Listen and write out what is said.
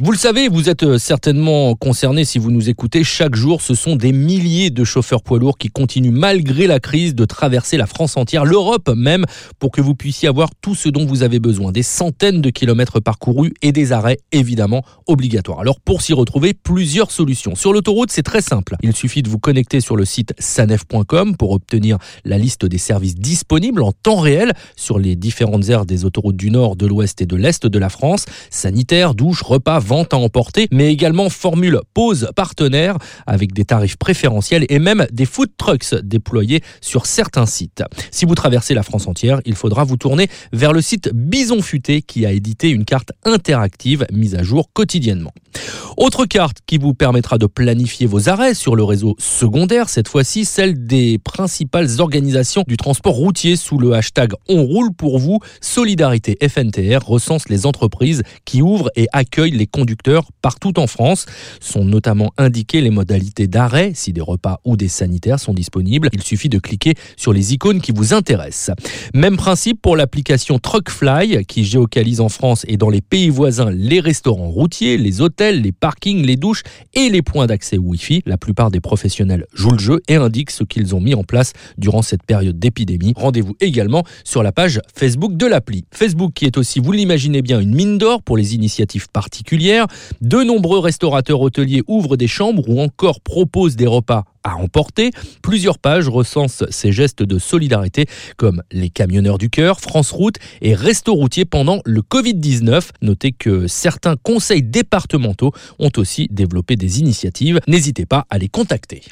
Vous le savez, vous êtes euh, certainement concerné si vous nous écoutez. Chaque jour, ce sont des milliers de chauffeurs poids lourds qui continuent malgré la crise de traverser la France entière, l'Europe même, pour que vous puissiez avoir tout ce dont vous avez besoin. Des centaines de kilomètres parcourus et des arrêts évidemment obligatoires. Alors pour s'y retrouver, plusieurs solutions. Sur l'autoroute, c'est très simple. Il suffit de vous connecter sur le site sanef.com pour obtenir la liste des services disponibles en temps réel sur les différentes aires des autoroutes du nord, de l'ouest et de l'est de la France. Sanitaire, douche, repas, vente à emporter, mais également formule pause partenaire avec des tarifs préférentiels et même des food trucks déployés sur certains sites. Si vous traversez la France entière, il faudra vous tourner vers le site Bison Futé qui a édité une carte interactive mise à jour quotidiennement. Autre carte qui vous permettra de planifier vos arrêts sur le réseau secondaire, cette fois-ci celle des principales organisations du transport routier sous le hashtag On roule pour vous. Solidarité FNTR recense les entreprises qui ouvrent et accueillent les conducteurs partout en France. Sont notamment indiquées les modalités d'arrêt si des repas ou des sanitaires sont disponibles. Il suffit de cliquer sur les icônes qui vous intéressent. Même principe pour l'application Truckfly qui géocalise en France et dans les pays voisins les restaurants routiers, les hôtels, les parkings, les douches et les points d'accès Wi-Fi. La plupart des professionnels jouent le jeu et indiquent ce qu'ils ont mis en place durant cette période d'épidémie. Rendez-vous également sur la page Facebook de l'appli. Facebook qui est aussi, vous l'imaginez bien, une mine d'or pour les initiatives particulières. De nombreux restaurateurs hôteliers ouvrent des chambres ou encore proposent des repas à emporter. Plusieurs pages recensent ces gestes de solidarité comme les camionneurs du cœur, France Route et Resto Routier pendant le Covid-19. Notez que certains conseils départementaux ont aussi développé des initiatives. N'hésitez pas à les contacter.